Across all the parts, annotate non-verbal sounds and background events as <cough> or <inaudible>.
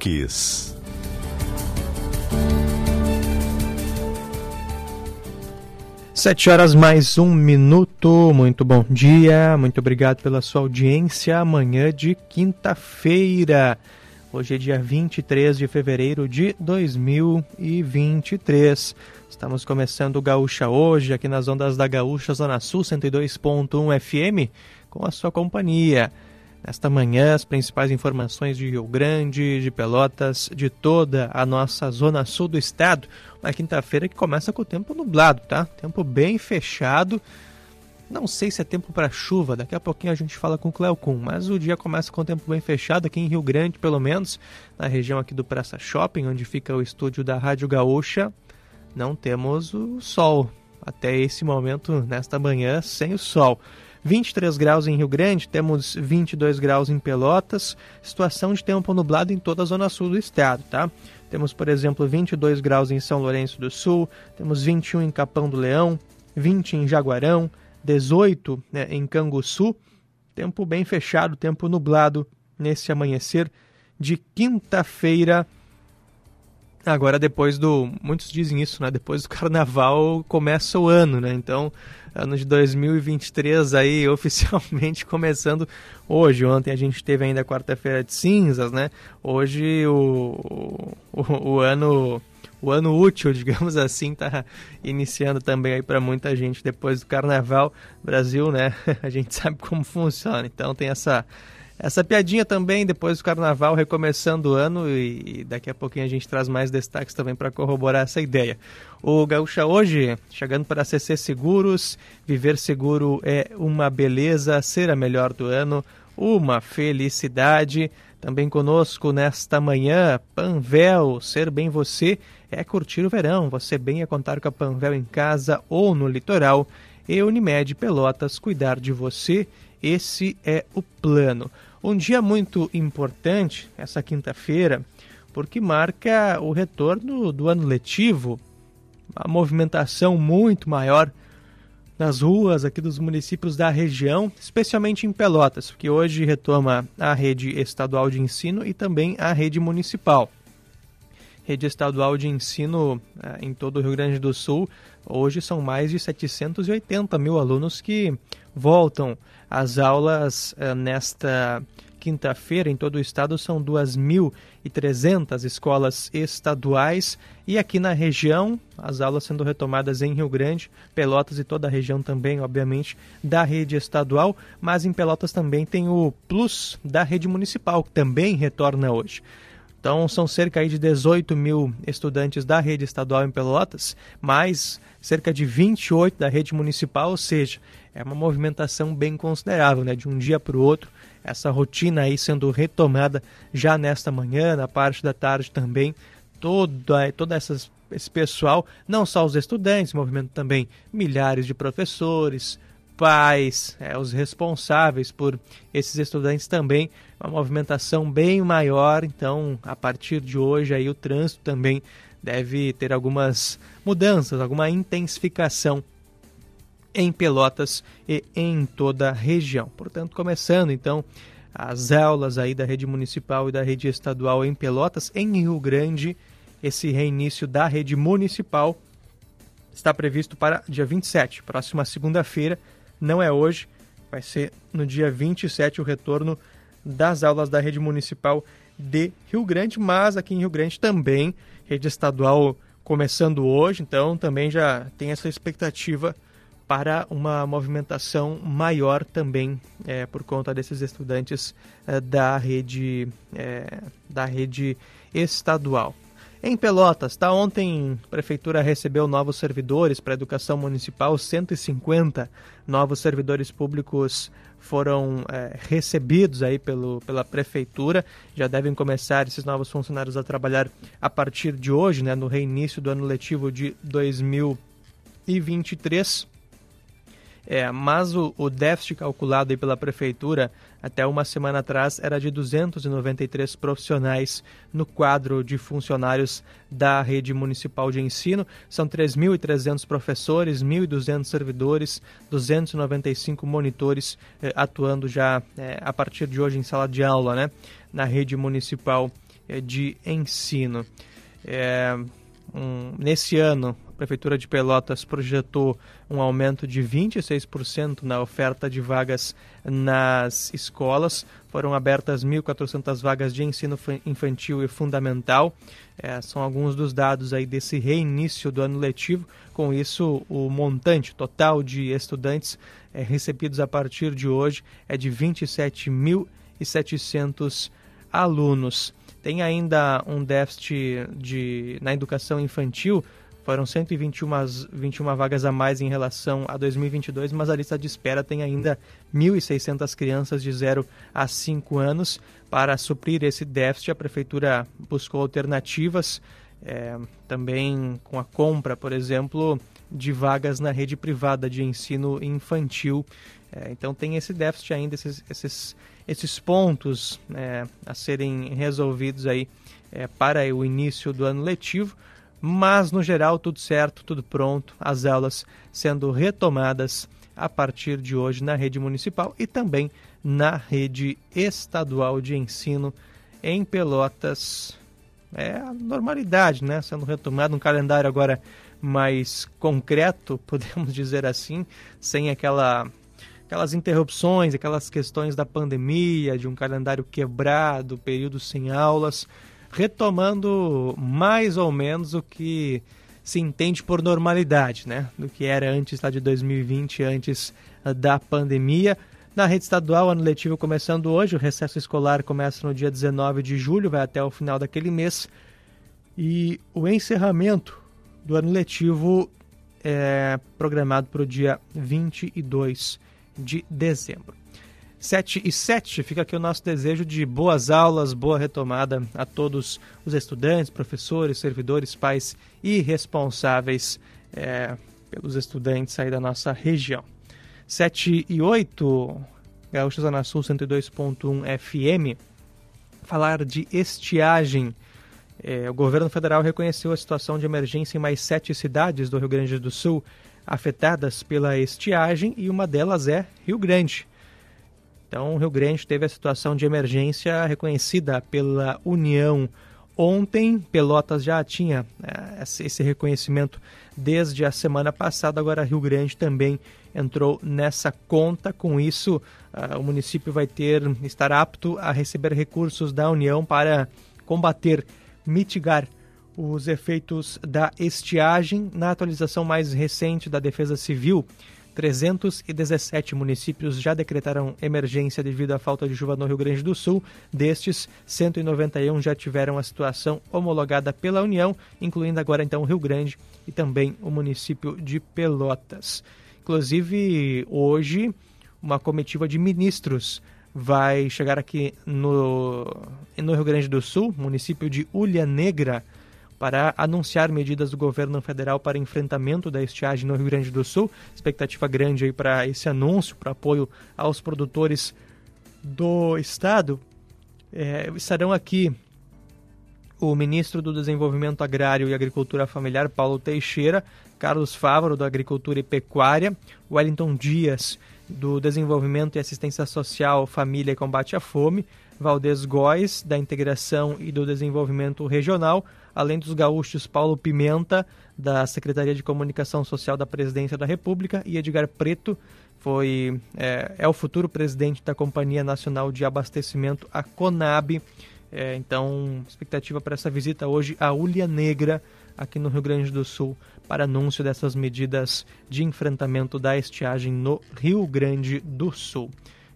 Baques. Sete horas mais um minuto. Muito bom dia. Muito obrigado pela sua audiência. Amanhã de quinta-feira. Hoje é dia 23 de fevereiro de 2023. Estamos começando o Gaúcha hoje, aqui nas ondas da Gaúcha Zona Sul 102.1 FM, com a sua companhia. Nesta manhã, as principais informações de Rio Grande, de Pelotas, de toda a nossa zona sul do estado. Uma quinta-feira que começa com o tempo nublado, tá? Tempo bem fechado. Não sei se é tempo para chuva, daqui a pouquinho a gente fala com o Cleocum, mas o dia começa com o tempo bem fechado aqui em Rio Grande, pelo menos, na região aqui do Praça Shopping, onde fica o estúdio da Rádio Gaúcha. Não temos o sol até esse momento, nesta manhã, sem o sol. 23 graus em Rio Grande, temos 22 graus em Pelotas, situação de tempo nublado em toda a zona sul do estado, tá? Temos, por exemplo, 22 graus em São Lourenço do Sul, temos 21 em Capão do Leão, 20 em Jaguarão, 18 né, em Canguçu. Tempo bem fechado, tempo nublado nesse amanhecer de quinta-feira. Agora, depois do. Muitos dizem isso, né? Depois do <laughs> carnaval começa o ano, né? Então, ano de 2023 aí <laughs> oficialmente começando hoje. Ontem a gente teve ainda quarta-feira de cinzas, né? Hoje o, o, o, ano o ano útil, <laughs> digamos assim, está iniciando também aí para muita gente depois do carnaval. Brasil, né? A gente sabe como funciona. Então tem essa essa piadinha também, depois do carnaval, recomeçando o ano, e daqui a pouquinho a gente traz mais destaques também para corroborar essa ideia. O Gaúcha hoje, chegando para CC Seguros, viver seguro é uma beleza, ser a melhor do ano, uma felicidade. Também conosco nesta manhã, Panvel, ser bem você é curtir o verão, você bem é contar com a Panvel em casa ou no litoral. E Unimed Pelotas, cuidar de você, esse é o plano. Um dia muito importante, essa quinta-feira, porque marca o retorno do ano letivo, uma movimentação muito maior nas ruas aqui dos municípios da região, especialmente em Pelotas, que hoje retoma a rede estadual de ensino e também a rede municipal. Rede estadual de ensino eh, em todo o Rio Grande do Sul, hoje são mais de 780 mil alunos que voltam as aulas uh, nesta quinta-feira em todo o estado são 2.300 escolas estaduais e aqui na região as aulas sendo retomadas em Rio Grande, Pelotas e toda a região também, obviamente, da rede estadual, mas em Pelotas também tem o Plus da rede municipal, que também retorna hoje. Então são cerca de 18 mil estudantes da rede estadual em Pelotas, mais cerca de 28 da rede municipal, ou seja, é uma movimentação bem considerável, né? De um dia para o outro, essa rotina aí sendo retomada já nesta manhã, na parte da tarde também, toda, toda essas, esse pessoal, não só os estudantes, movimento também milhares de professores, pais, é, os responsáveis por esses estudantes também, uma movimentação bem maior, então a partir de hoje aí o trânsito também deve ter algumas mudanças, alguma intensificação em Pelotas e em toda a região. Portanto, começando então as aulas aí da rede municipal e da rede estadual em Pelotas, em Rio Grande, esse reinício da rede municipal está previsto para dia 27, próxima segunda-feira, não é hoje, vai ser no dia 27 o retorno das aulas da rede municipal de Rio Grande, mas aqui em Rio Grande também, rede estadual começando hoje, então também já tem essa expectativa para uma movimentação maior também é, por conta desses estudantes é, da rede é, da rede estadual. Em Pelotas, tá ontem a prefeitura recebeu novos servidores para a educação municipal, 150 novos servidores públicos foram é, recebidos aí pelo, pela prefeitura. Já devem começar esses novos funcionários a trabalhar a partir de hoje, né, no reinício do ano letivo de 2023. É, mas o, o, déficit calculado pela prefeitura até uma semana atrás era de 293 profissionais no quadro de funcionários da rede municipal de ensino. São 3.300 professores, 1.200 servidores, 295 monitores eh, atuando já eh, a partir de hoje em sala de aula, né, na rede municipal eh, de ensino. Um, nesse ano, Prefeitura de Pelotas projetou um aumento de 26% na oferta de vagas nas escolas. Foram abertas 1.400 vagas de ensino infantil e fundamental. É, são alguns dos dados aí desse reinício do ano letivo. Com isso, o montante total de estudantes é, recebidos a partir de hoje é de 27.700 alunos. Tem ainda um déficit de, na educação infantil foram 121 21 vagas a mais em relação a 2022, mas a lista de espera tem ainda 1.600 crianças de 0 a 5 anos. Para suprir esse déficit, a Prefeitura buscou alternativas, é, também com a compra, por exemplo, de vagas na rede privada de ensino infantil. É, então tem esse déficit ainda, esses, esses, esses pontos é, a serem resolvidos aí é, para o início do ano letivo mas no geral tudo certo, tudo pronto, as aulas sendo retomadas a partir de hoje na rede municipal e também na rede estadual de ensino em Pelotas. É a normalidade, né? Sendo retomado um calendário agora mais concreto, <laughs> podemos dizer assim, sem aquela aquelas interrupções, aquelas questões da pandemia, de um calendário quebrado, períodos sem aulas retomando mais ou menos o que se entende por normalidade, né? Do que era antes lá de 2020, antes ah, da pandemia. Na rede estadual, ano letivo começando hoje, o recesso escolar começa no dia 19 de julho, vai até o final daquele mês. E o encerramento do ano letivo é programado para o dia 22 de dezembro. 7 e 7, fica aqui o nosso desejo de boas aulas, boa retomada a todos os estudantes, professores, servidores, pais e responsáveis é, pelos estudantes aí da nossa região. 7 e 8, Gaúcha Zona Sul 102.1 FM, falar de estiagem. É, o governo federal reconheceu a situação de emergência em mais sete cidades do Rio Grande do Sul afetadas pela estiagem e uma delas é Rio Grande. Então, o Rio Grande teve a situação de emergência reconhecida pela União ontem. Pelotas já tinha é, esse reconhecimento desde a semana passada, agora Rio Grande também entrou nessa conta. Com isso, uh, o município vai ter estar apto a receber recursos da União para combater, mitigar os efeitos da estiagem. Na atualização mais recente da Defesa Civil, 317 municípios já decretaram emergência devido à falta de chuva no Rio Grande do Sul. Destes, 191 já tiveram a situação homologada pela União, incluindo agora então o Rio Grande e também o município de Pelotas. Inclusive, hoje, uma comitiva de ministros vai chegar aqui no, no Rio Grande do Sul, município de Ulha Negra, para anunciar medidas do governo federal para enfrentamento da estiagem no Rio Grande do Sul. Expectativa grande aí para esse anúncio, para apoio aos produtores do estado. É, estarão aqui o ministro do Desenvolvimento Agrário e Agricultura Familiar, Paulo Teixeira, Carlos Fávaro, da Agricultura e Pecuária, Wellington Dias, do Desenvolvimento e Assistência Social, Família e Combate à Fome, Valdez Góes, da Integração e do Desenvolvimento Regional, além dos gaúchos Paulo Pimenta, da Secretaria de Comunicação Social da Presidência da República, e Edgar Preto, foi é, é o futuro presidente da Companhia Nacional de Abastecimento, a CONAB. É, então, expectativa para essa visita hoje à Ulha Negra, aqui no Rio Grande do Sul, para anúncio dessas medidas de enfrentamento da estiagem no Rio Grande do Sul.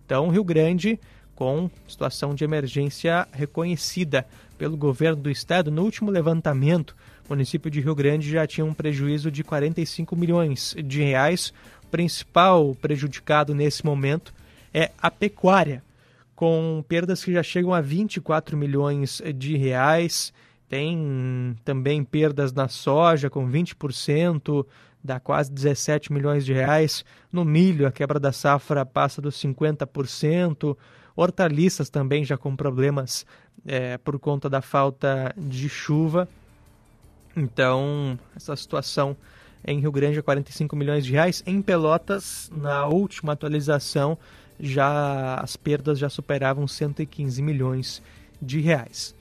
Então, Rio Grande com situação de emergência reconhecida pelo governo do estado. No último levantamento, o município de Rio Grande já tinha um prejuízo de 45 milhões de reais. O principal prejudicado nesse momento é a pecuária, com perdas que já chegam a 24 milhões de reais. Tem também perdas na soja, com 20%, dá quase 17 milhões de reais. No milho, a quebra da safra passa dos 50%. Hortaliças também já com problemas é, por conta da falta de chuva. Então, essa situação em Rio Grande é 45 milhões de reais. Em Pelotas, na última atualização, já as perdas já superavam 115 milhões de reais.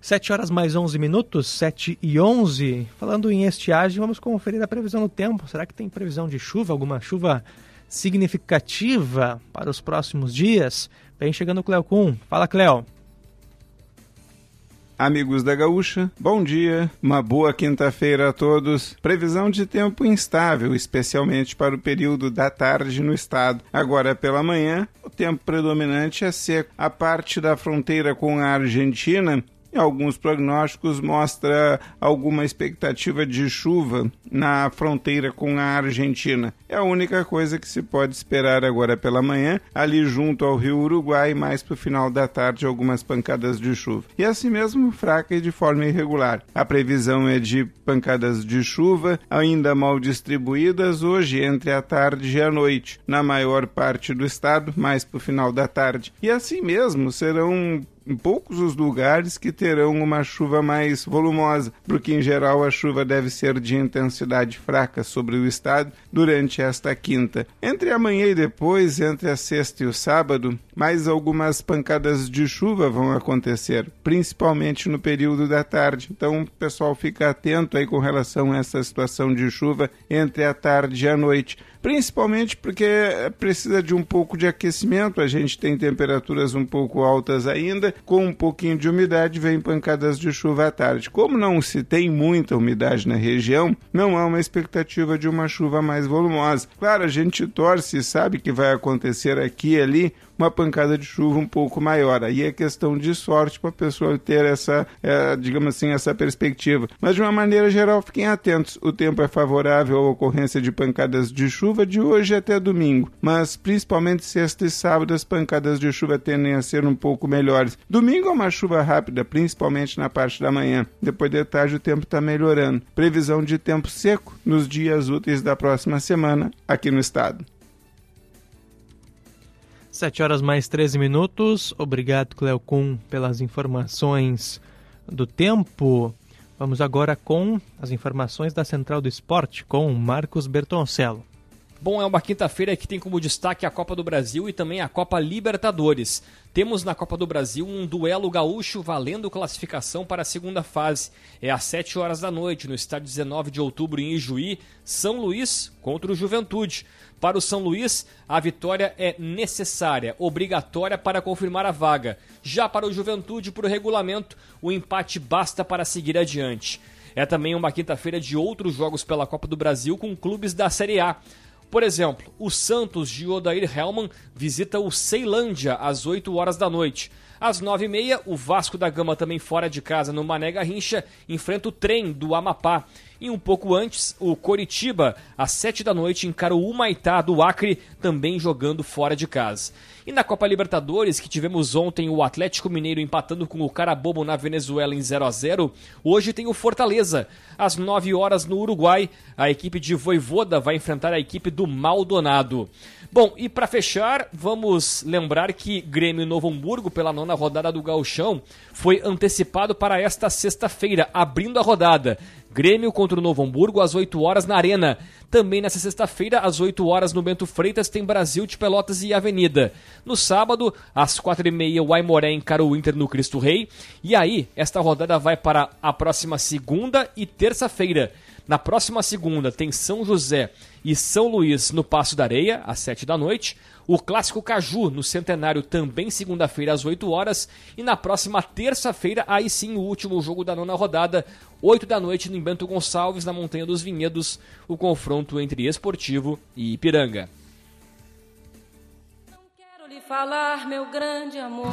7 horas mais 11 minutos, 7 e 11. Falando em estiagem, vamos conferir a previsão do tempo. Será que tem previsão de chuva? Alguma chuva significativa para os próximos dias? Vem chegando o Cleocum. Fala, Cleo. Amigos da Gaúcha, bom dia, uma boa quinta-feira a todos. Previsão de tempo instável, especialmente para o período da tarde no estado. Agora pela manhã, o tempo predominante é seco. A parte da fronteira com a Argentina e alguns prognósticos mostra alguma expectativa de chuva na fronteira com a Argentina. É a única coisa que se pode esperar agora pela manhã, ali junto ao Rio Uruguai, mais para o final da tarde algumas pancadas de chuva. E assim mesmo fraca e de forma irregular. A previsão é de pancadas de chuva, ainda mal distribuídas hoje entre a tarde e a noite, na maior parte do estado, mais para o final da tarde. E assim mesmo serão poucos os lugares que terão uma chuva mais volumosa, porque em geral a chuva deve ser de intensidade fraca sobre o estado durante esta quinta. Entre amanhã e depois, entre a sexta e o sábado, mais algumas pancadas de chuva vão acontecer, principalmente no período da tarde. Então, o pessoal fica atento aí com relação a essa situação de chuva entre a tarde e a noite principalmente porque precisa de um pouco de aquecimento. A gente tem temperaturas um pouco altas ainda, com um pouquinho de umidade, vem pancadas de chuva à tarde. Como não se tem muita umidade na região, não há uma expectativa de uma chuva mais volumosa. Claro, a gente torce e sabe que vai acontecer aqui e ali uma pancada de chuva um pouco maior. Aí é questão de sorte para a pessoa ter essa, é, digamos assim, essa perspectiva. Mas de uma maneira geral, fiquem atentos. O tempo é favorável à ocorrência de pancadas de chuva de hoje até domingo, mas principalmente sexta e sábado as pancadas de chuva tendem a ser um pouco melhores. Domingo é uma chuva rápida, principalmente na parte da manhã. Depois de tarde o tempo está melhorando. Previsão de tempo seco nos dias úteis da próxima semana aqui no estado. 7 horas mais 13 minutos. Obrigado, Cleocum, pelas informações do tempo. Vamos agora com as informações da Central do Esporte com Marcos Bertoncello. Bom, é uma quinta-feira que tem como destaque a Copa do Brasil e também a Copa Libertadores. Temos na Copa do Brasil um duelo gaúcho valendo classificação para a segunda fase. É às 7 horas da noite, no estádio 19 de outubro em Ijuí, São Luís contra o Juventude. Para o São Luís, a vitória é necessária, obrigatória para confirmar a vaga. Já para o Juventude, por regulamento, o empate basta para seguir adiante. É também uma quinta-feira de outros jogos pela Copa do Brasil com clubes da Série A. Por exemplo, o Santos de Odair Helman visita o Ceilândia às 8 horas da noite. Às 9h30, o Vasco da Gama, também fora de casa, no Mané Garrincha, enfrenta o trem do Amapá. E um pouco antes, o Coritiba, às 7 da noite, encara o Humaitá do Acre, também jogando fora de casa. E na Copa Libertadores, que tivemos ontem o Atlético Mineiro empatando com o Carabobo na Venezuela em 0 a 0 hoje tem o Fortaleza. Às 9 horas no Uruguai, a equipe de Voivoda vai enfrentar a equipe do Maldonado. Bom, e para fechar, vamos lembrar que Grêmio Novo Hamburgo, pela nona rodada do Gauchão, foi antecipado para esta sexta-feira, abrindo a rodada. Grêmio contra o Novo Hamburgo às 8 horas na Arena. Também nessa sexta-feira, às 8 horas no Bento Freitas, tem Brasil de Pelotas e Avenida. No sábado, às 4h30, o Aimoré encara o Inter no Cristo Rei. E aí, esta rodada vai para a próxima segunda e terça-feira. Na próxima segunda tem São José e São Luís no Passo da Areia, às 7 da noite. O Clássico Caju no Centenário também segunda-feira às 8 horas. E na próxima terça-feira, aí sim, o último jogo da nona rodada, 8 da noite no Bento Gonçalves, na Montanha dos Vinhedos, o confronto entre Esportivo e Ipiranga. Não quero lhe falar, meu grande amor,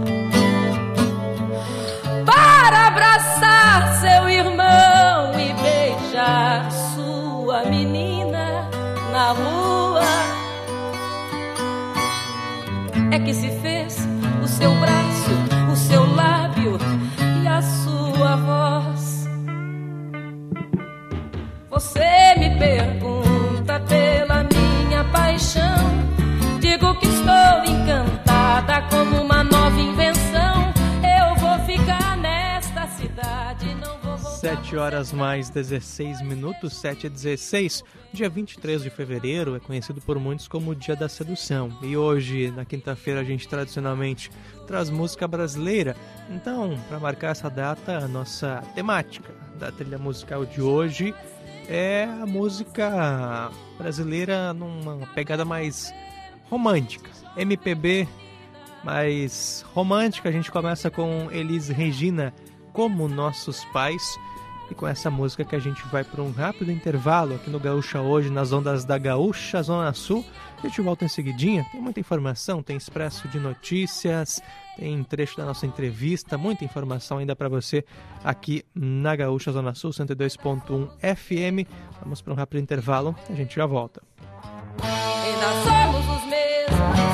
7 horas mais 16 minutos, 7 e 16. Dia 23 de fevereiro é conhecido por muitos como o Dia da Sedução. E hoje, na quinta-feira, a gente tradicionalmente traz música brasileira. Então, para marcar essa data, a nossa temática da trilha musical de hoje é a música brasileira numa pegada mais romântica. MPB mais romântica. A gente começa com Elis Regina, Como Nossos Pais. E com essa música que a gente vai para um rápido intervalo aqui no Gaúcha hoje, nas ondas da Gaúcha Zona Sul. A gente volta em seguidinha, tem muita informação, tem expresso de notícias, tem trecho da nossa entrevista, muita informação ainda para você aqui na Gaúcha Zona Sul 102.1 FM. Vamos para um rápido intervalo, a gente já volta. Ainda somos os mesmos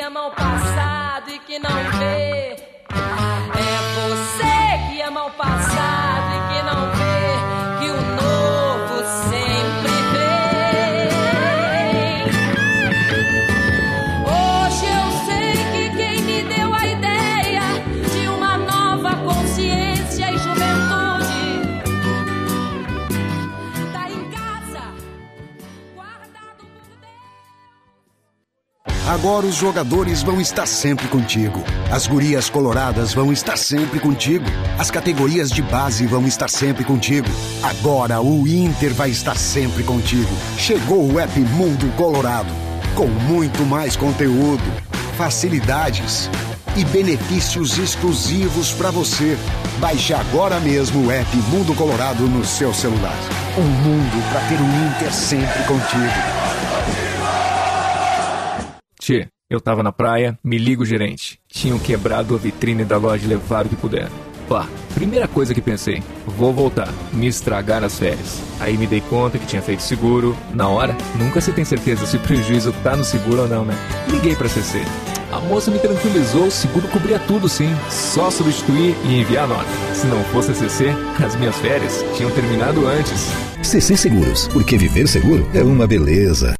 que ama o passado e que não vê. Agora os jogadores vão estar sempre contigo. As gurias coloradas vão estar sempre contigo. As categorias de base vão estar sempre contigo. Agora o Inter vai estar sempre contigo. Chegou o app Mundo Colorado. Com muito mais conteúdo, facilidades e benefícios exclusivos para você. Baixe agora mesmo o app Mundo Colorado no seu celular. Um mundo para ter o Inter sempre contigo. Eu tava na praia, me liga o gerente. Tinham quebrado a vitrine da loja e levaram o que puderam. Pá, primeira coisa que pensei, vou voltar, me estragar as férias. Aí me dei conta que tinha feito seguro. Na hora, nunca se tem certeza se o prejuízo tá no seguro ou não, né? Liguei pra CC. A moça me tranquilizou, o seguro cobria tudo sim. Só substituir e enviar nota. Se não fosse a CC, as minhas férias tinham terminado antes. CC Seguros, porque viver seguro é uma beleza.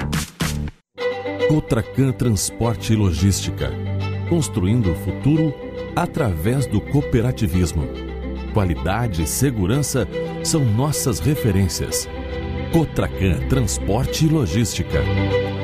Cotracan Transporte e Logística. Construindo o futuro através do cooperativismo. Qualidade e segurança são nossas referências. Cotracan Transporte e Logística.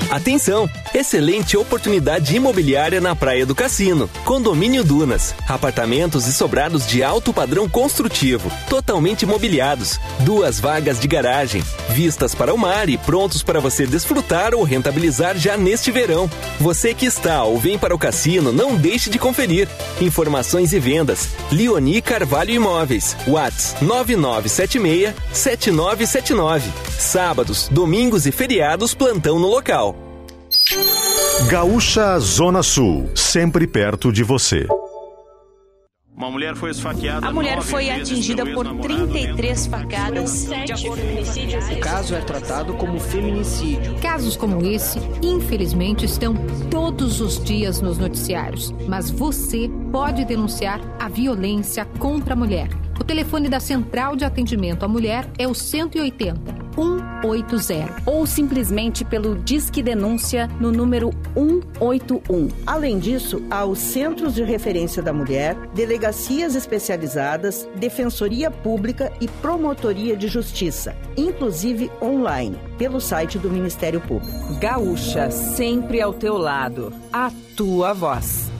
Atenção! Excelente oportunidade imobiliária na Praia do Cassino. Condomínio Dunas. Apartamentos e sobrados de alto padrão construtivo, totalmente mobiliados. Duas vagas de garagem, vistas para o mar e prontos para você desfrutar ou rentabilizar já neste verão. Você que está ou vem para o cassino, não deixe de conferir. Informações e vendas. Leoni Carvalho Imóveis. Whats 9976 7979. Sábados, domingos e feriados plantão no local. Gaúcha Zona Sul, sempre perto de você. Uma mulher foi esfaqueada. A mulher foi atingida por 33 facadas. O caso é tratado como feminicídio. Casos como esse, infelizmente, estão todos os dias nos noticiários. Mas você pode denunciar a violência contra a mulher. O telefone da Central de Atendimento à Mulher é o 180 180 ou simplesmente pelo Disque Denúncia no número 181. Além disso, há os Centros de Referência da Mulher, delegacias especializadas, Defensoria Pública e Promotoria de Justiça, inclusive online, pelo site do Ministério Público. Gaúcha, sempre ao teu lado. A tua voz.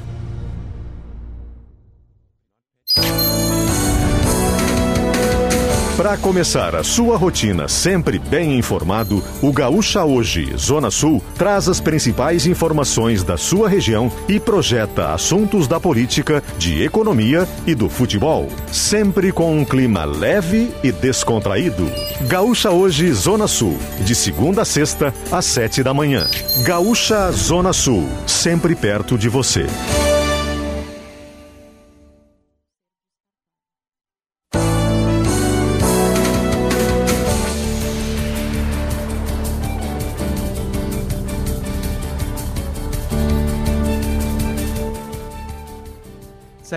Para começar a sua rotina sempre bem informado, o Gaúcha Hoje, Zona Sul, traz as principais informações da sua região e projeta assuntos da política, de economia e do futebol. Sempre com um clima leve e descontraído. Gaúcha Hoje, Zona Sul, de segunda a sexta, às sete da manhã. Gaúcha Zona Sul, sempre perto de você.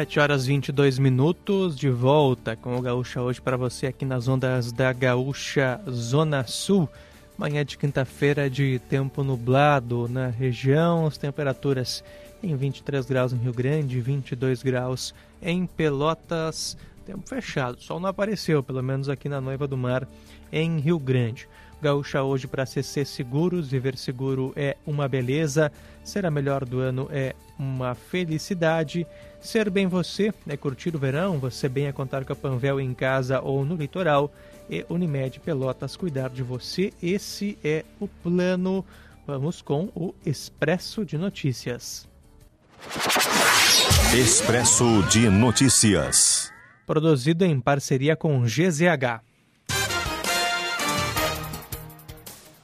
Sete horas 22 minutos, de volta com o Gaúcha hoje para você aqui nas ondas da Gaúcha Zona Sul. Manhã de quinta-feira de tempo nublado na região, as temperaturas em 23 graus em Rio Grande, 22 graus em Pelotas, tempo fechado. Sol não apareceu, pelo menos aqui na Noiva do Mar, em Rio Grande. Gaúcha hoje para CC Seguros, viver seguro é uma beleza, ser a melhor do ano é uma felicidade. Ser bem você é curtir o verão, você bem é contar com a Panvel em casa ou no litoral e Unimed Pelotas cuidar de você. Esse é o plano. Vamos com o Expresso de Notícias. Expresso de Notícias. Produzido em parceria com GZH.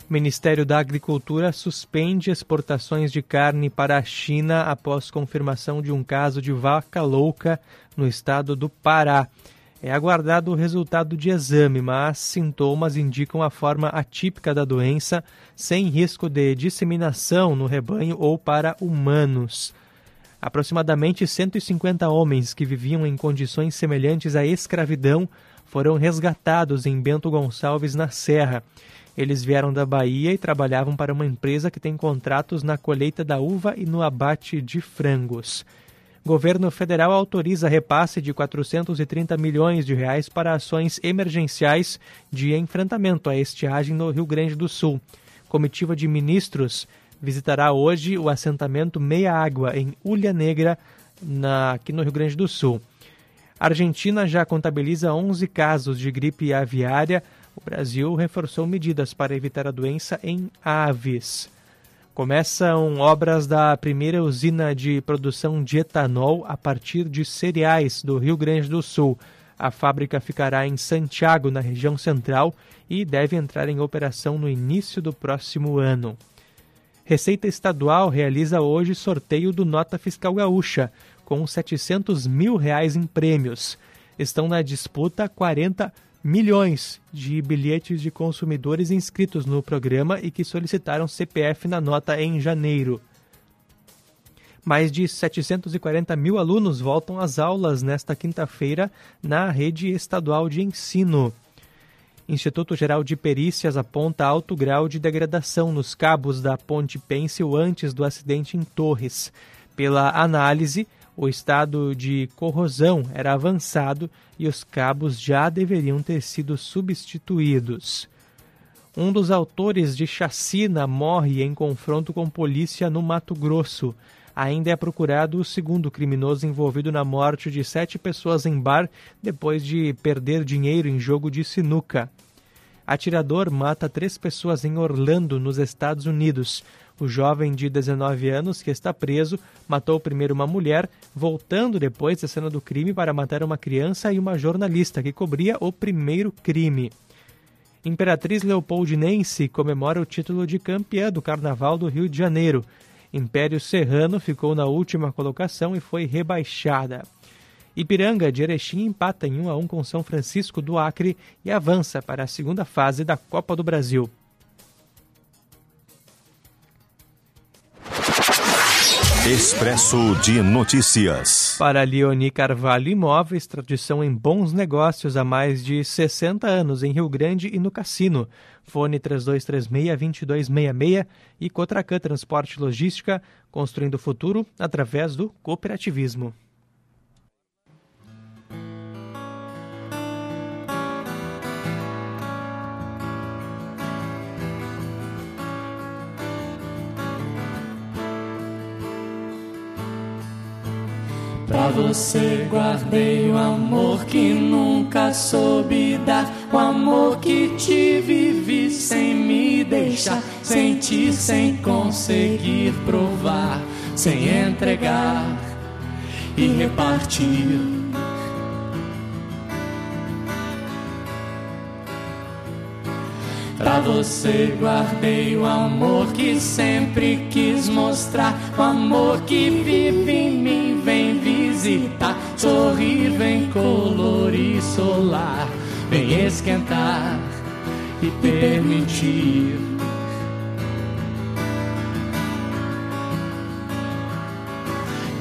Ministério da Agricultura suspende exportações de carne para a China após confirmação de um caso de vaca louca no estado do Pará. É aguardado o resultado de exame, mas sintomas indicam a forma atípica da doença, sem risco de disseminação no rebanho ou para humanos. Aproximadamente 150 homens que viviam em condições semelhantes à escravidão foram resgatados em Bento Gonçalves, na Serra. Eles vieram da Bahia e trabalhavam para uma empresa que tem contratos na colheita da uva e no abate de frangos. Governo federal autoriza repasse de 430 milhões de reais para ações emergenciais de enfrentamento à estiagem no Rio Grande do Sul. Comitiva de ministros visitará hoje o assentamento Meia Água em Ulha Negra, na, aqui no Rio Grande do Sul. A Argentina já contabiliza 11 casos de gripe aviária o Brasil reforçou medidas para evitar a doença em aves. Começam obras da primeira usina de produção de etanol a partir de cereais do Rio Grande do Sul. A fábrica ficará em Santiago, na região central, e deve entrar em operação no início do próximo ano. Receita Estadual realiza hoje sorteio do Nota Fiscal Gaúcha. com 700 mil reais em prêmios. Estão na disputa 40 milhões de bilhetes de consumidores inscritos no programa e que solicitaram CPF na nota em janeiro. Mais de 740 mil alunos voltam às aulas nesta quinta-feira na rede estadual de ensino. Instituto Geral de Perícias aponta alto grau de degradação nos cabos da Ponte Pêncil antes do acidente em Torres. Pela análise, o estado de corrosão era avançado e os cabos já deveriam ter sido substituídos. Um dos autores de chacina morre em confronto com polícia no Mato Grosso. Ainda é procurado o segundo criminoso envolvido na morte de sete pessoas em bar depois de perder dinheiro em jogo de sinuca. Atirador mata três pessoas em Orlando, nos Estados Unidos. O jovem de 19 anos, que está preso, matou primeiro uma mulher, voltando depois da cena do crime para matar uma criança e uma jornalista que cobria o primeiro crime. Imperatriz Leopoldinense comemora o título de campeã do Carnaval do Rio de Janeiro. Império Serrano ficou na última colocação e foi rebaixada. Ipiranga de Erechim empata em 1 a 1 com São Francisco do Acre e avança para a segunda fase da Copa do Brasil. Expresso de Notícias. Para Leoni Carvalho Imóveis, tradição em bons negócios há mais de 60 anos em Rio Grande e no Cassino. Fone 3236-2266 e Cotracan Transporte Logística, construindo o futuro através do cooperativismo. Pra você guardei o amor que nunca soube dar, o amor que te vivi sem me deixar, sentir sem conseguir provar, sem entregar e repartir. Você guardei o amor que sempre quis mostrar, o amor que vive em mim, vem visitar, sorrir, vem colorir, solar, vem esquentar e permitir.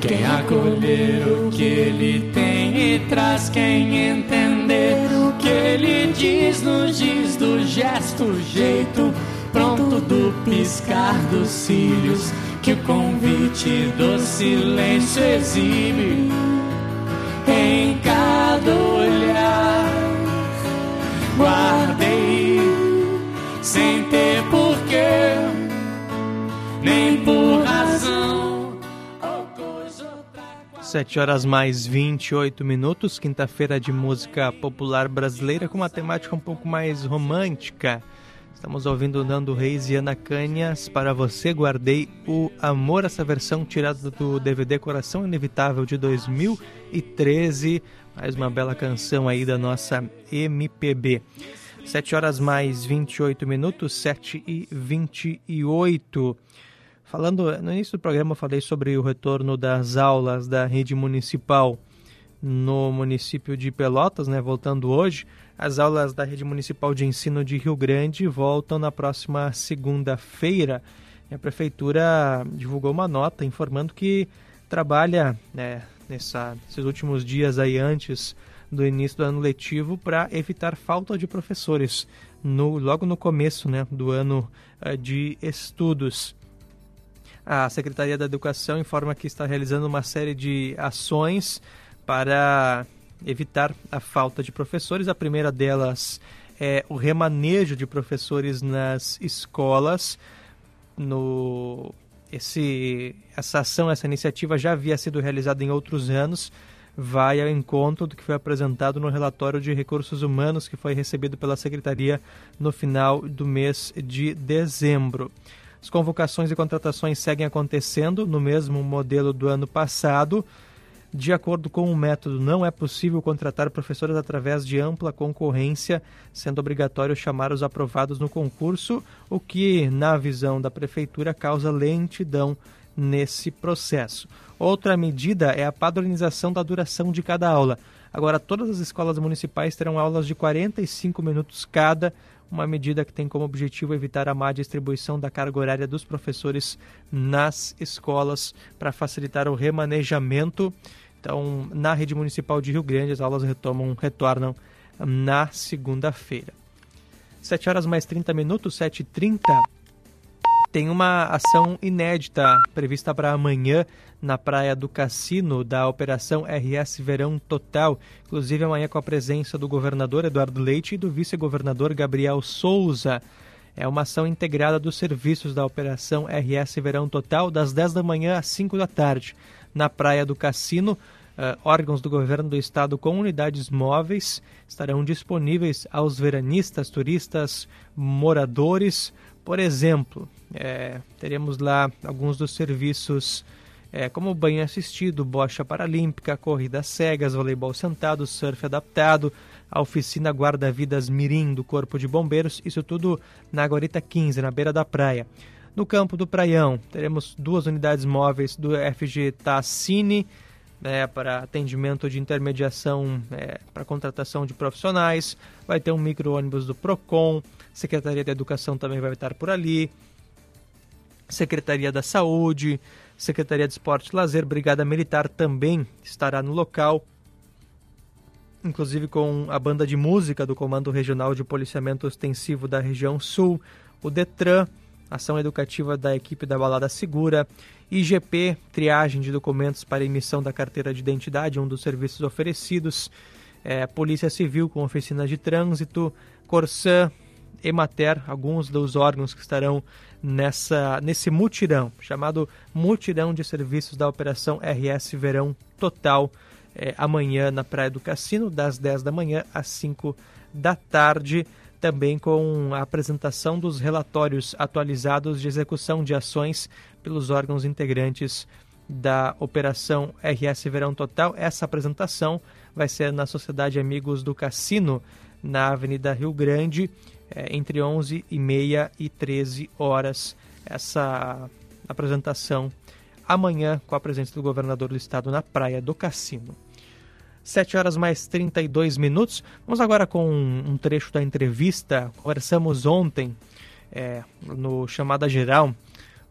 Quem acolher o que ele tem e traz quem entender o que ele diz, nos diz do gesto, jeito pronto do piscar dos cílios que o convite do silêncio exibe em cada olhar. Guardei sem ter porquê, nem por 7 horas mais 28 minutos, quinta-feira de música popular brasileira com uma temática um pouco mais romântica. Estamos ouvindo Nando Reis e Ana Canhas. Para você, guardei o Amor, essa versão tirada do DVD Coração Inevitável de 2013. Mais uma bela canção aí da nossa MPB. 7 horas mais 28 minutos, 7 e 28. Falando no início do programa, eu falei sobre o retorno das aulas da rede municipal no município de Pelotas, né? Voltando hoje, as aulas da rede municipal de ensino de Rio Grande voltam na próxima segunda-feira. A prefeitura divulgou uma nota informando que trabalha né, nessa, nesses últimos dias aí antes do início do ano letivo para evitar falta de professores no, logo no começo né, do ano uh, de estudos. A Secretaria da Educação informa que está realizando uma série de ações para evitar a falta de professores. A primeira delas é o remanejo de professores nas escolas. No esse essa ação, essa iniciativa já havia sido realizada em outros anos. Vai ao encontro do que foi apresentado no relatório de recursos humanos que foi recebido pela Secretaria no final do mês de dezembro. As convocações e contratações seguem acontecendo no mesmo modelo do ano passado. De acordo com o método, não é possível contratar professores através de ampla concorrência, sendo obrigatório chamar os aprovados no concurso, o que, na visão da Prefeitura, causa lentidão nesse processo. Outra medida é a padronização da duração de cada aula. Agora, todas as escolas municipais terão aulas de 45 minutos cada, uma medida que tem como objetivo evitar a má distribuição da carga horária dos professores nas escolas para facilitar o remanejamento. Então, na rede municipal de Rio Grande, as aulas retomam, retornam na segunda-feira. 7 horas mais 30 minutos, 7h30 tem uma ação inédita prevista para amanhã na Praia do Cassino da Operação RS Verão Total, inclusive amanhã com a presença do governador Eduardo Leite e do vice-governador Gabriel Souza. É uma ação integrada dos serviços da Operação RS Verão Total, das 10 da manhã às 5 da tarde, na Praia do Cassino. Uh, órgãos do governo do estado com unidades móveis estarão disponíveis aos veranistas, turistas, moradores. Por exemplo, é, teremos lá alguns dos serviços é, como banho assistido, bocha paralímpica, corrida cegas, voleibol sentado, surf adaptado, a oficina guarda-vidas Mirim do Corpo de Bombeiros, isso tudo na Guarita 15, na beira da praia. No campo do Praião, teremos duas unidades móveis do FG Tassini, né, para atendimento de intermediação é, para contratação de profissionais. Vai ter um micro-ônibus do PROCON, Secretaria de Educação também vai estar por ali. Secretaria da Saúde, Secretaria de Esporte e Lazer, Brigada Militar também estará no local, inclusive com a banda de música do Comando Regional de Policiamento Ostensivo da região Sul, o Detran, ação educativa da equipe da Balada Segura, IGP, triagem de documentos para emissão da carteira de identidade, um dos serviços oferecidos, é, Polícia Civil com oficina de trânsito, Corsã, Emater, alguns dos órgãos que estarão nessa, nesse mutirão, chamado Mutirão de Serviços da Operação RS Verão Total, é, amanhã na Praia do Cassino, das 10 da manhã às 5 da tarde, também com a apresentação dos relatórios atualizados de execução de ações pelos órgãos integrantes da Operação RS Verão Total. Essa apresentação vai ser na Sociedade Amigos do Cassino, na Avenida Rio Grande, é, entre 11 e meia e 13 horas. Essa apresentação amanhã com a presença do governador do estado na Praia do Cassino. 7 horas mais 32 minutos. Vamos agora com um trecho da entrevista. Conversamos ontem, é, no Chamada Geral,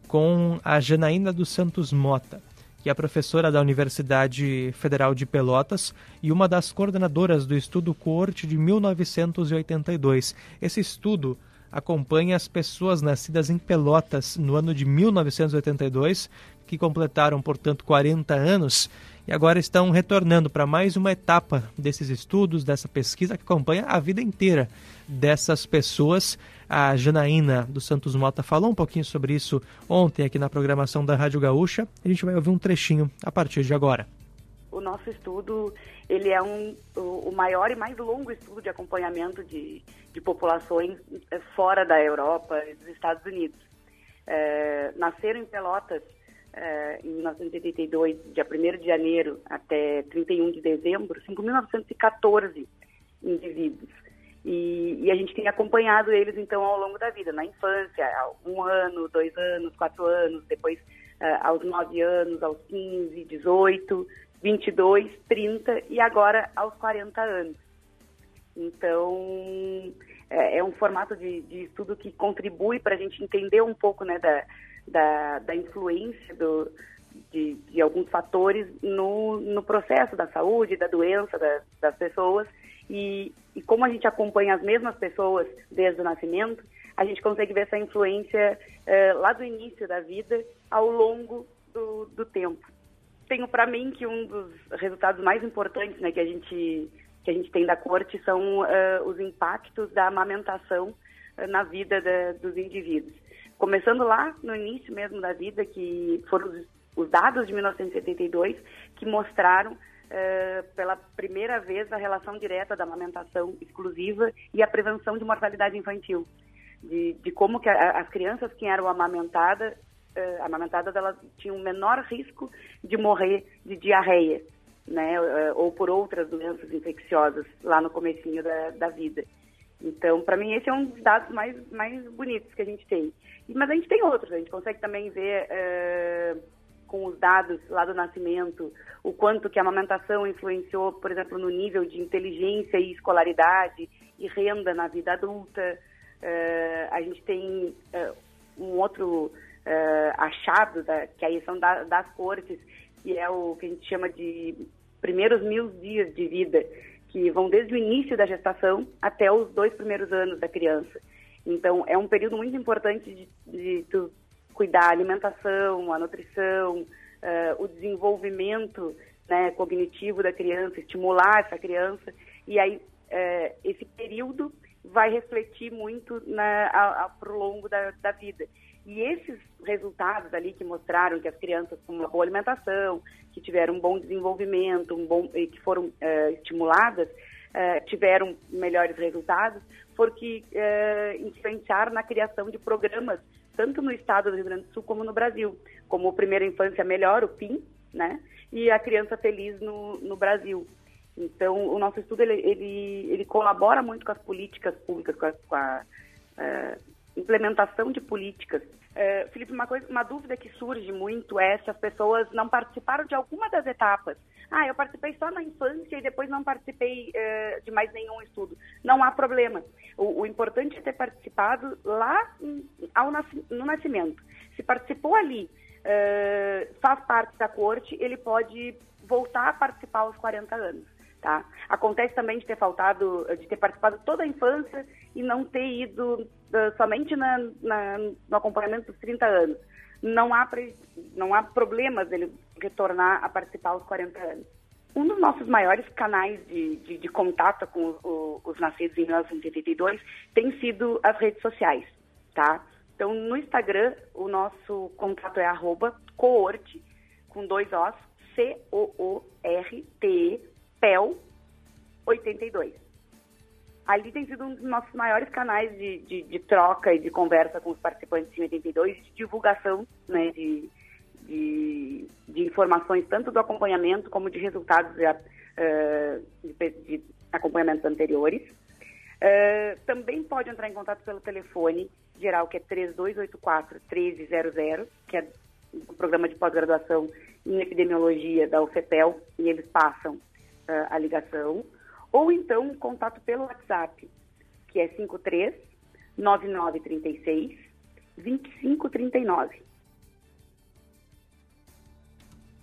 com a Janaína dos Santos Mota que é professora da Universidade Federal de Pelotas e uma das coordenadoras do estudo Coorte de 1982. Esse estudo acompanha as pessoas nascidas em Pelotas no ano de 1982, que completaram, portanto, 40 anos e agora estão retornando para mais uma etapa desses estudos, dessa pesquisa que acompanha a vida inteira dessas pessoas. A Janaína dos Santos Mota falou um pouquinho sobre isso ontem aqui na programação da Rádio Gaúcha. A gente vai ouvir um trechinho a partir de agora. O nosso estudo ele é um, o maior e mais longo estudo de acompanhamento de, de populações eh, fora da Europa e dos Estados Unidos. É, nasceram em Pelotas é, em 1982, dia 1 de janeiro até 31 de dezembro, 5.914 indivíduos. E, e, a gente tem acompanhado eles, então, ao longo da vida, na infância, um ano, dois anos, quatro anos, depois uh, aos nove anos, aos 15, 18, 22, 30 e agora aos 40 anos. Então, é, é um formato de, de, estudo que contribui para a gente entender um pouco né, da, da, da influência do, de, de, alguns fatores no, no processo da saúde, da doença da, das pessoas e, e como a gente acompanha as mesmas pessoas desde o nascimento, a gente consegue ver essa influência eh, lá do início da vida ao longo do, do tempo. Tenho para mim que um dos resultados mais importantes né, que, a gente, que a gente tem da corte são uh, os impactos da amamentação uh, na vida da, dos indivíduos. Começando lá no início mesmo da vida, que foram os, os dados de 1972 que mostraram Uh, pela primeira vez a relação direta da amamentação exclusiva e a prevenção de mortalidade infantil, de, de como que a, as crianças que eram amamentadas, uh, amamentadas elas tinham menor risco de morrer de diarreia, né, uh, ou por outras doenças infecciosas lá no comecinho da, da vida. Então, para mim, esse é um dos dados mais, mais bonitos que a gente tem. Mas a gente tem outros, a gente consegue também ver uh, com os dados lá do nascimento o quanto que a amamentação influenciou, por exemplo, no nível de inteligência e escolaridade e renda na vida adulta. Uh, a gente tem uh, um outro achado, da, que aí são da, das cortes, que é o que a gente chama de primeiros mil dias de vida, que vão desde o início da gestação até os dois primeiros anos da criança. Então, é um período muito importante de, de tu cuidar da alimentação, a nutrição, uh, o desenvolvimento né, cognitivo da criança, estimular essa criança. E aí, uh, esse período vai refletir muito para o longo da, da vida. E esses resultados ali que mostraram que as crianças com uma boa alimentação, que tiveram um bom desenvolvimento, um bom, que foram uh, estimuladas, uh, tiveram melhores resultados, porque uh, influenciaram na criação de programas, tanto no estado do Rio Grande do Sul como no Brasil, como o Primeira Infância Melhor, o PIM, né? E a Criança Feliz no, no Brasil. Então, o nosso estudo, ele, ele, ele colabora muito com as políticas públicas, com a, com a implementação de políticas. Uh, Felipe, uma, coisa, uma dúvida que surge muito é se as pessoas não participaram de alguma das etapas. Ah, eu participei só na infância e depois não participei uh, de mais nenhum estudo. Não há problema. O, o importante é ter participado lá ao, no nascimento. Se participou ali, uh, faz parte da corte, ele pode voltar a participar aos 40 anos. Tá? Acontece também de ter faltado, de ter participado toda a infância e não ter ido uh, somente na, na, no acompanhamento dos 30 anos. Não há, pre, não há problemas dele retornar a participar aos 40 anos. Um dos nossos maiores canais de, de, de contato com o, os nascidos em 1982 tem sido as redes sociais, tá? Então, no Instagram, o nosso contato é arroba coorte, com dois Os, C-O-O-R-T-E, PEL 82. Ali tem sido um dos nossos maiores canais de, de, de troca e de conversa com os participantes em 82, de divulgação né, de, de, de, informações, tanto do acompanhamento como de resultados uh, de, de, acompanhamentos anteriores. Uh, também pode entrar em contato pelo telefone geral, que é 3284-1300, que é o programa de pós-graduação em epidemiologia da UFEPEL, e eles passam uh, a ligação, ou então contato pelo WhatsApp, que é 53 9936 2539.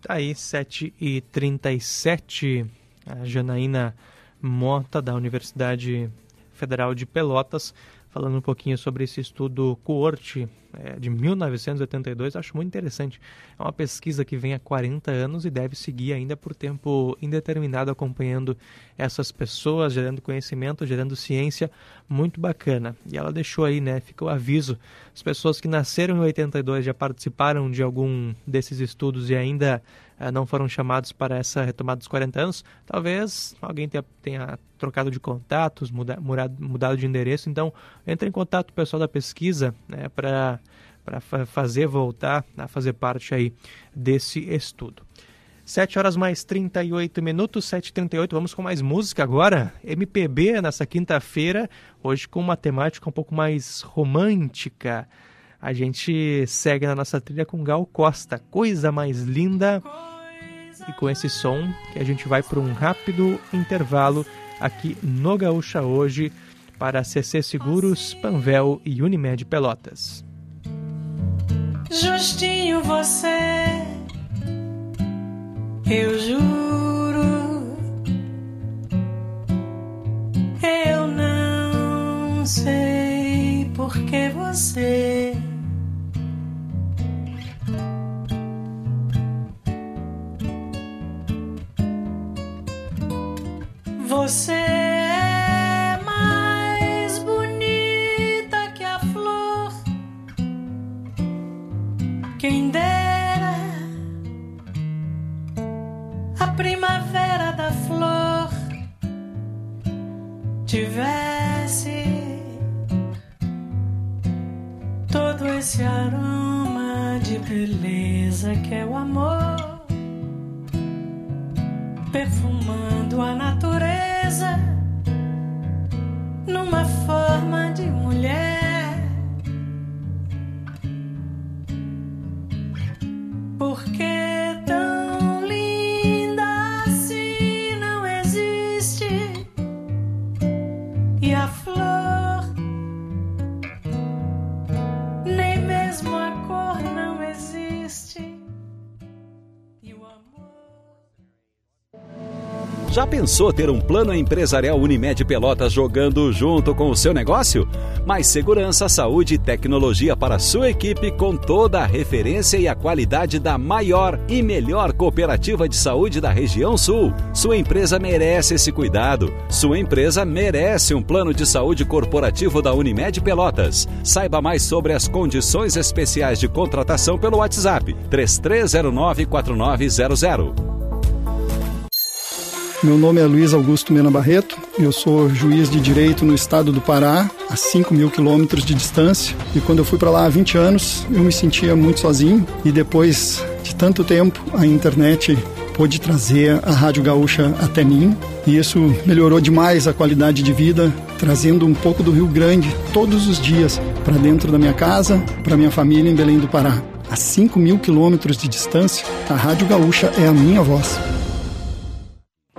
Tá aí, 7 e 37 a Janaína Mota, da Universidade Federal de Pelotas, falando um pouquinho sobre esse estudo coorte é, de 1982, acho muito interessante. É uma pesquisa que vem há 40 anos e deve seguir ainda por tempo indeterminado acompanhando essas pessoas, gerando conhecimento, gerando ciência, muito bacana. E ela deixou aí, né, fica o aviso, as pessoas que nasceram em 82 já participaram de algum desses estudos e ainda não foram chamados para essa retomada dos 40 anos, talvez alguém tenha, tenha trocado de contatos, muda, mudado, mudado de endereço. Então, entre em contato com o pessoal da pesquisa né, para fazer voltar a fazer parte aí desse estudo. 7 horas mais 38 minutos, 7h38. Vamos com mais música agora. MPB nessa quinta-feira, hoje com uma temática um pouco mais romântica. A gente segue na nossa trilha com Gal Costa, Coisa Mais Linda e com esse som que a gente vai para um rápido intervalo aqui no Gaúcha hoje para CC Seguros, Panvel e Unimed Pelotas. Justinho você, eu juro, eu não sei por que você Você é mais bonita que a flor. Quem dera a primavera da flor tivesse todo esse aroma de beleza que é o amor perfumando a natureza numa pensou ter um plano empresarial Unimed Pelotas jogando junto com o seu negócio? Mais segurança, saúde e tecnologia para sua equipe com toda a referência e a qualidade da maior e melhor cooperativa de saúde da região sul. Sua empresa merece esse cuidado. Sua empresa merece um plano de saúde corporativo da Unimed Pelotas. Saiba mais sobre as condições especiais de contratação pelo WhatsApp 3309 4900. Meu nome é Luiz Augusto Mena Barreto, eu sou juiz de direito no estado do Pará, a 5 mil quilômetros de distância. E quando eu fui para lá há 20 anos, eu me sentia muito sozinho. E depois de tanto tempo, a internet pôde trazer a Rádio Gaúcha até mim. E isso melhorou demais a qualidade de vida, trazendo um pouco do Rio Grande todos os dias para dentro da minha casa, para minha família em Belém do Pará. A 5 mil quilômetros de distância, a Rádio Gaúcha é a minha voz.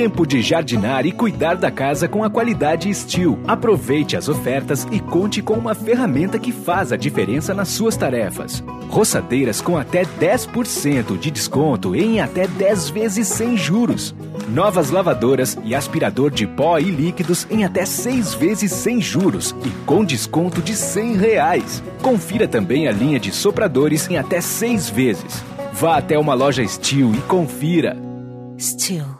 Tempo de jardinar e cuidar da casa com a qualidade Steel. Aproveite as ofertas e conte com uma ferramenta que faz a diferença nas suas tarefas. Roçadeiras com até 10% de desconto em até 10 vezes sem juros. Novas lavadoras e aspirador de pó e líquidos em até 6 vezes sem juros e com desconto de 100 reais. Confira também a linha de sopradores em até 6 vezes. Vá até uma loja Steel e confira. Steel.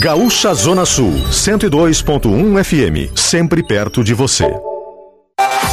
Gaúcha Zona Sul, 102.1 FM, sempre perto de você.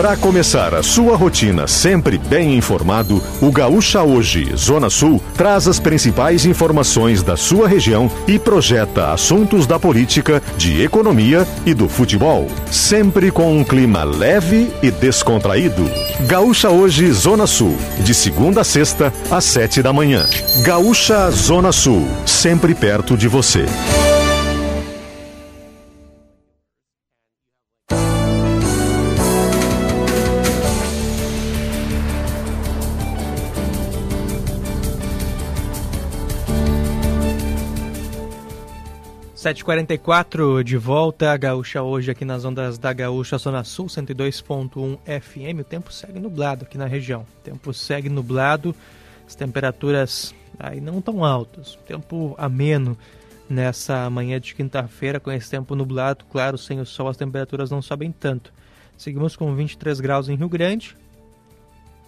Para começar a sua rotina sempre bem informado, o Gaúcha Hoje, Zona Sul, traz as principais informações da sua região e projeta assuntos da política, de economia e do futebol. Sempre com um clima leve e descontraído. Gaúcha Hoje, Zona Sul, de segunda a sexta, às sete da manhã. Gaúcha Zona Sul, sempre perto de você. Sete quarenta de volta a Gaúcha hoje aqui nas ondas da Gaúcha Zona Sul 102.1 FM. O tempo segue nublado aqui na região. O tempo segue nublado, as temperaturas aí não tão altas. Tempo ameno nessa manhã de quinta-feira com esse tempo nublado, claro, sem o sol as temperaturas não sobem tanto. Seguimos com 23 graus em Rio Grande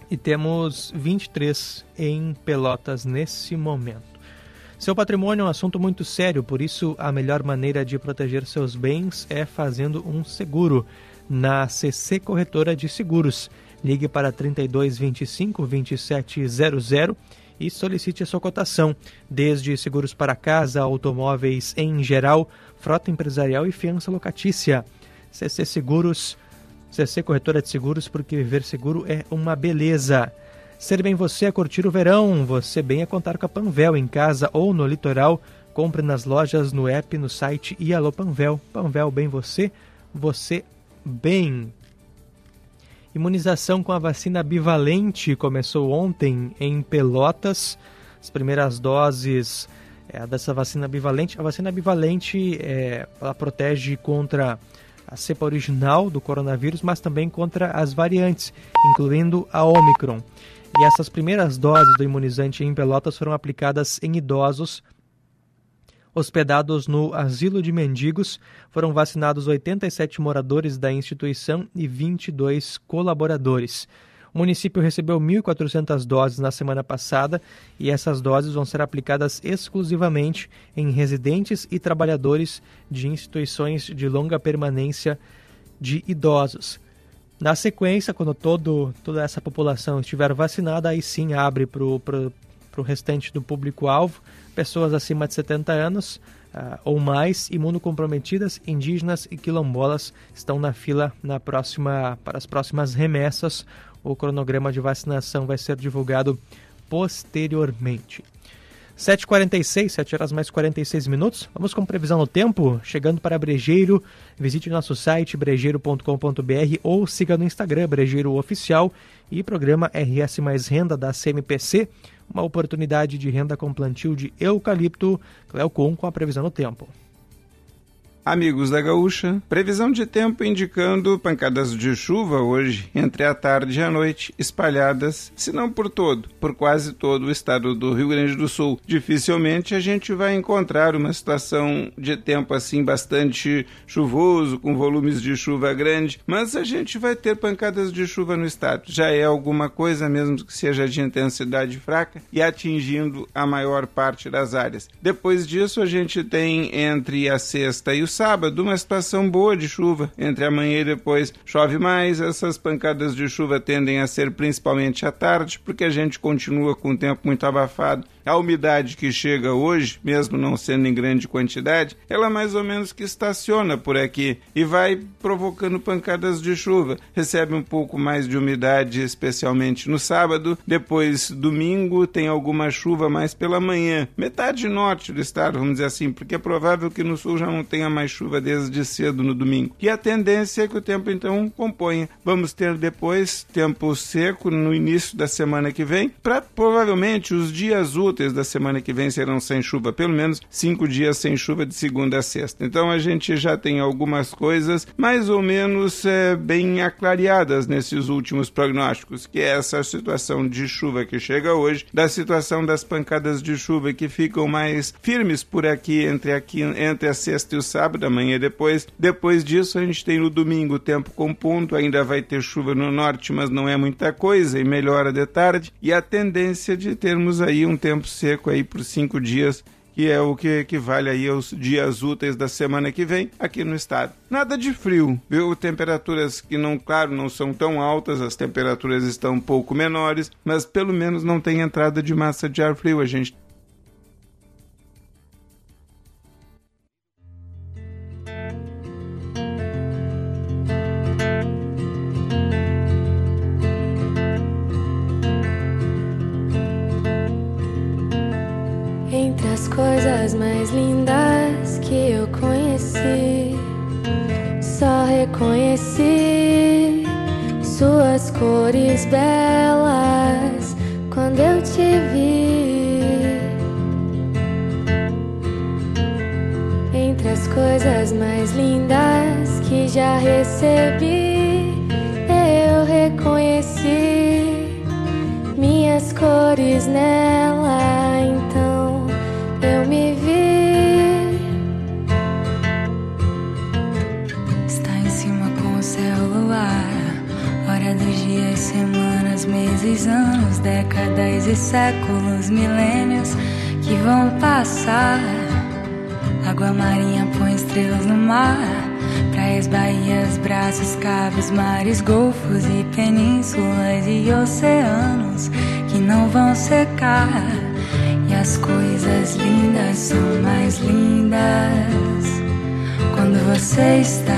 e temos 23 em Pelotas nesse momento. Seu patrimônio é um assunto muito sério, por isso a melhor maneira de proteger seus bens é fazendo um seguro na CC Corretora de Seguros. Ligue para 3225 2700 e solicite a sua cotação, desde seguros para casa, automóveis em geral, frota empresarial e fiança locatícia. CC Seguros, CC Corretora de Seguros, porque viver seguro é uma beleza. Ser bem você é curtir o verão, você bem é contar com a Panvel em casa ou no litoral. Compre nas lojas, no app, no site e alô Panvel. Panvel bem você, você bem. Imunização com a vacina bivalente começou ontem em Pelotas. As primeiras doses é, dessa vacina bivalente. A vacina bivalente é, ela protege contra a cepa original do coronavírus, mas também contra as variantes, incluindo a Omicron. E essas primeiras doses do imunizante em Pelotas foram aplicadas em idosos hospedados no asilo de mendigos. Foram vacinados 87 moradores da instituição e 22 colaboradores. O município recebeu 1.400 doses na semana passada e essas doses vão ser aplicadas exclusivamente em residentes e trabalhadores de instituições de longa permanência de idosos. Na sequência, quando todo, toda essa população estiver vacinada, aí sim abre para o restante do público-alvo, pessoas acima de 70 anos uh, ou mais, imunocomprometidas, indígenas e quilombolas estão na fila na próxima, para as próximas remessas. O cronograma de vacinação vai ser divulgado posteriormente. 7h46, 7 horas mais 46 minutos. Vamos com previsão no tempo. Chegando para Brejeiro, visite nosso site brejeiro.com.br ou siga no Instagram Brejeiro Oficial e programa RS Mais Renda da CMPC, uma oportunidade de renda com plantio de eucalipto. Cleocon com a previsão no tempo. Amigos da Gaúcha, previsão de tempo indicando pancadas de chuva hoje, entre a tarde e a noite, espalhadas, se não por todo, por quase todo o estado do Rio Grande do Sul. Dificilmente a gente vai encontrar uma situação de tempo assim bastante chuvoso, com volumes de chuva grande, mas a gente vai ter pancadas de chuva no estado. Já é alguma coisa, mesmo que seja de intensidade fraca, e atingindo a maior parte das áreas. Depois disso, a gente tem entre a sexta e o sábado, uma situação boa de chuva. Entre amanhã e depois chove mais. Essas pancadas de chuva tendem a ser principalmente à tarde, porque a gente continua com o tempo muito abafado. A umidade que chega hoje, mesmo não sendo em grande quantidade, ela mais ou menos que estaciona por aqui e vai provocando pancadas de chuva. Recebe um pouco mais de umidade, especialmente no sábado. Depois, domingo, tem alguma chuva mais pela manhã. Metade norte do estado, vamos dizer assim, porque é provável que no sul já não tenha mais chuva desde cedo no domingo. E a tendência é que o tempo então componha. Vamos ter depois tempo seco no início da semana que vem, para provavelmente os dias úteis úteis da semana que vem serão sem chuva, pelo menos cinco dias sem chuva de segunda a sexta. Então a gente já tem algumas coisas mais ou menos é, bem aclareadas nesses últimos prognósticos, que é essa situação de chuva que chega hoje, da situação das pancadas de chuva que ficam mais firmes por aqui entre aqui entre a sexta e o sábado, amanhã e depois. Depois disso a gente tem no domingo tempo com ponto, ainda vai ter chuva no norte, mas não é muita coisa e melhora de tarde e a tendência de termos aí um tempo tempo seco aí por cinco dias, que é o que equivale aí aos dias úteis da semana que vem aqui no estado. Nada de frio, viu? Temperaturas que não, claro, não são tão altas, as temperaturas estão um pouco menores, mas pelo menos não tem entrada de massa de ar frio. A gente suas cores belas quando eu te vi. Entre as coisas mais lindas que já recebi, eu reconheci minhas cores nela. Anos, décadas e séculos, milênios que vão passar. Água marinha põe estrelas no mar. Praias, baías, braços, caves, mares, golfos e penínsulas e oceanos que não vão secar as coisas lindas são mais lindas quando você está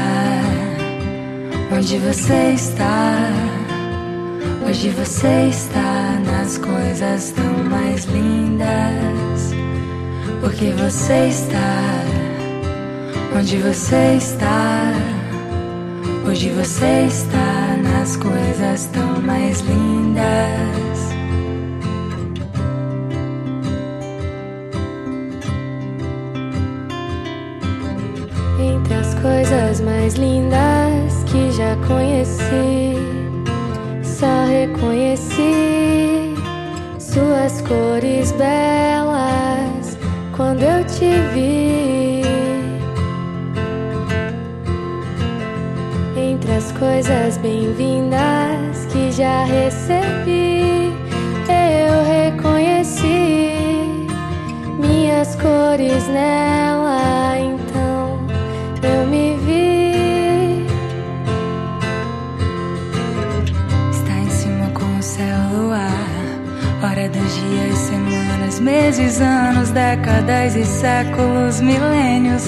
onde você está. Hoje você está nas coisas tão mais lindas. Porque você está onde você está. Hoje você está nas coisas tão mais lindas. Entre as coisas mais lindas que já conheci, só reconheci suas cores belas quando eu te vi. Entre as coisas bem-vindas que já recebi, eu reconheci minhas cores nela. Semanas, meses, anos, décadas e séculos, milênios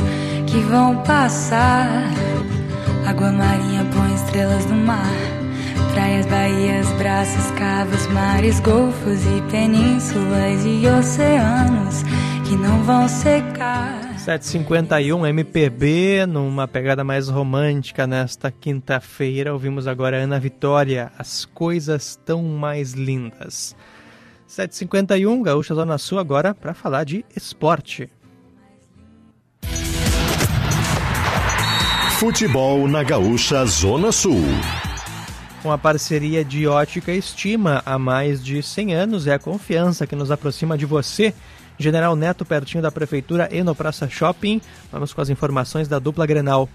que vão passar. Água marinha põe estrelas no mar. Praias, baías, braços, cavos, mares, golfos e penínsulas e oceanos que não vão secar. 751 MPB, numa pegada mais romântica nesta quinta-feira. Ouvimos agora Ana Vitória, As Coisas Tão Mais Lindas. 751, Gaúcha Zona Sul, agora para falar de esporte. Futebol na Gaúcha Zona Sul. Com a parceria de Ótica Estima há mais de 100 anos, é a confiança que nos aproxima de você. General Neto, pertinho da Prefeitura e no Praça Shopping. Vamos com as informações da dupla Grenal.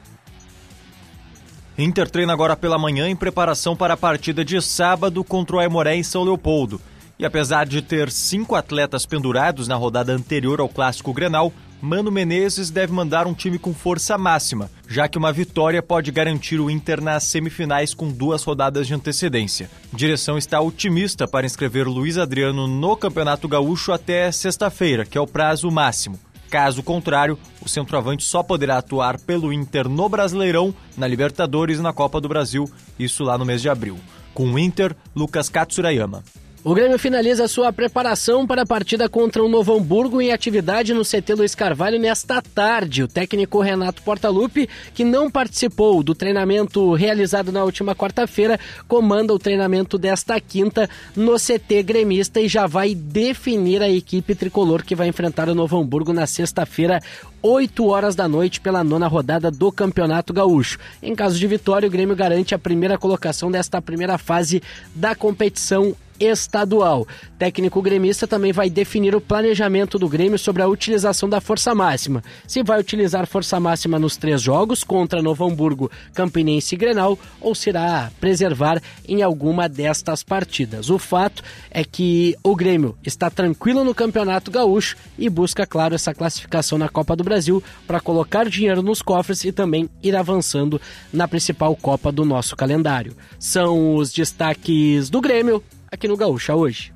Inter treina agora pela manhã em preparação para a partida de sábado contra o Aimoré em São Leopoldo. E apesar de ter cinco atletas pendurados na rodada anterior ao Clássico Grenal, Mano Menezes deve mandar um time com força máxima, já que uma vitória pode garantir o Inter nas semifinais com duas rodadas de antecedência. Direção está otimista para inscrever Luiz Adriano no Campeonato Gaúcho até sexta-feira, que é o prazo máximo. Caso contrário, o centroavante só poderá atuar pelo Inter no Brasileirão, na Libertadores e na Copa do Brasil, isso lá no mês de abril. Com o Inter, Lucas Katsurayama. O Grêmio finaliza sua preparação para a partida contra o Novo Hamburgo em atividade no CT Luiz Carvalho nesta tarde. O técnico Renato Portaluppi, que não participou do treinamento realizado na última quarta-feira, comanda o treinamento desta quinta no CT gremista e já vai definir a equipe tricolor que vai enfrentar o Novo Hamburgo na sexta-feira, 8 horas da noite pela nona rodada do Campeonato Gaúcho. Em caso de vitória, o Grêmio garante a primeira colocação desta primeira fase da competição estadual. Técnico gremista também vai definir o planejamento do Grêmio sobre a utilização da força máxima. Se vai utilizar força máxima nos três jogos contra Novo Hamburgo, Campinense e Grenal ou se irá preservar em alguma destas partidas. O fato é que o Grêmio está tranquilo no Campeonato Gaúcho e busca, claro, essa classificação na Copa do Brasil para colocar dinheiro nos cofres e também ir avançando na principal Copa do nosso calendário. São os destaques do Grêmio aqui no Gaúcha hoje.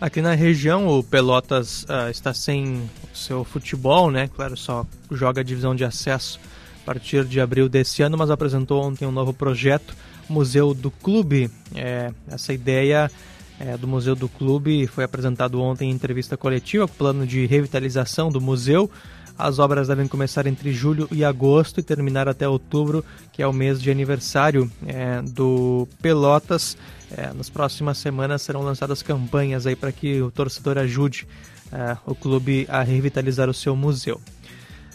Aqui na região, o Pelotas uh, está sem seu futebol, né? Claro, só joga a divisão de acesso a partir de abril desse ano, mas apresentou ontem um novo projeto, Museu do Clube. É, essa ideia é, do Museu do Clube foi apresentado ontem em entrevista coletiva, plano de revitalização do museu. As obras devem começar entre julho e agosto e terminar até outubro, que é o mês de aniversário é, do Pelotas. É, nas próximas semanas serão lançadas campanhas aí para que o torcedor ajude é, o clube a revitalizar o seu museu.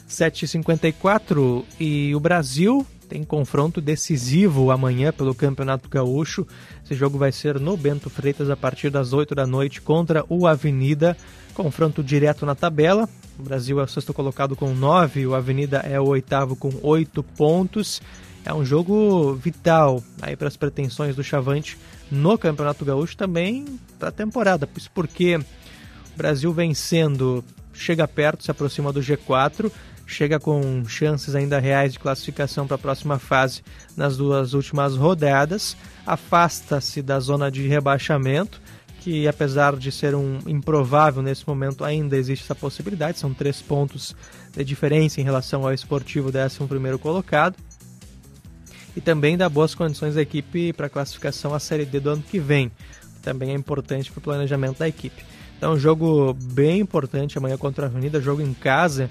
7h54 e o Brasil tem confronto decisivo amanhã pelo Campeonato Gaúcho. Esse jogo vai ser no Bento Freitas a partir das 8 da noite contra o Avenida. Confronto direto na tabela. O Brasil é o sexto colocado com 9, o Avenida é o oitavo com 8 pontos. É um jogo vital aí para as pretensões do Chavante no Campeonato Gaúcho também para a temporada. Isso porque o Brasil vencendo chega perto, se aproxima do G4, chega com chances ainda reais de classificação para a próxima fase nas duas últimas rodadas, afasta-se da zona de rebaixamento, que apesar de ser um improvável nesse momento, ainda existe essa possibilidade, são três pontos de diferença em relação ao esportivo 11 primeiro colocado e também dar boas condições à equipe para a classificação à Série D do ano que vem. Também é importante para o planejamento da equipe. Então, jogo bem importante amanhã contra a Avenida, jogo em casa.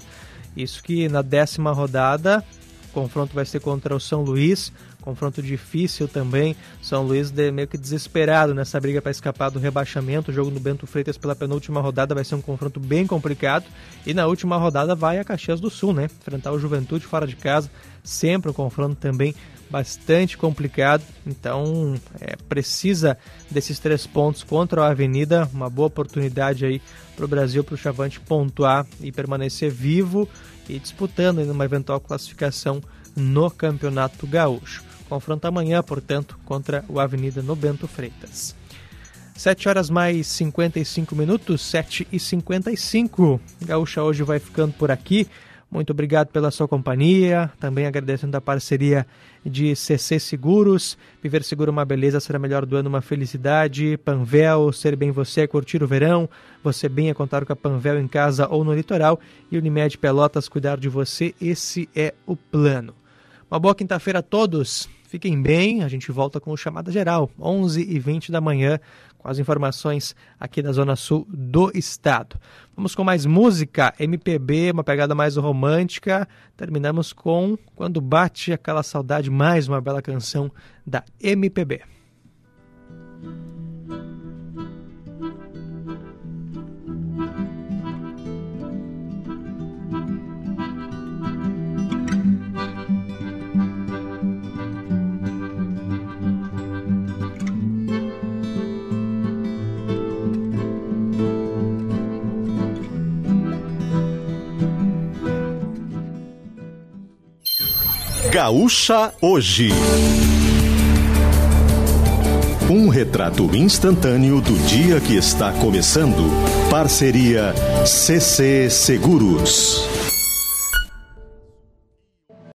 Isso que na décima rodada, o confronto vai ser contra o São Luís. Confronto difícil também. São Luís de, meio que desesperado nessa briga para escapar do rebaixamento. O jogo no Bento Freitas pela penúltima rodada vai ser um confronto bem complicado. E na última rodada vai a Caxias do Sul, né? Enfrentar o Juventude fora de casa. Sempre um confronto também bastante complicado. Então é, precisa desses três pontos contra a Avenida. Uma boa oportunidade aí para o Brasil, para o Chavante pontuar e permanecer vivo e disputando uma eventual classificação no Campeonato Gaúcho. Confronto amanhã, portanto, contra o Avenida no Bento Freitas. 7 horas mais 55 minutos, 7 e 55. Gaúcha hoje vai ficando por aqui. Muito obrigado pela sua companhia. Também agradecendo a parceria de CC Seguros. Viver seguro é uma beleza, será melhor do ano, uma felicidade. Panvel, ser bem você é curtir o verão. Você bem é contar com a Panvel em casa ou no litoral. E Unimed Pelotas, cuidar de você, esse é o plano. Uma boa quinta-feira a todos. Fiquem bem, a gente volta com o Chamada Geral, 11 e 20 da manhã, com as informações aqui da Zona Sul do Estado. Vamos com mais música, MPB, uma pegada mais romântica. Terminamos com Quando Bate Aquela Saudade, mais uma bela canção da MPB. Gaúcha Hoje. Um retrato instantâneo do dia que está começando. Parceria CC Seguros.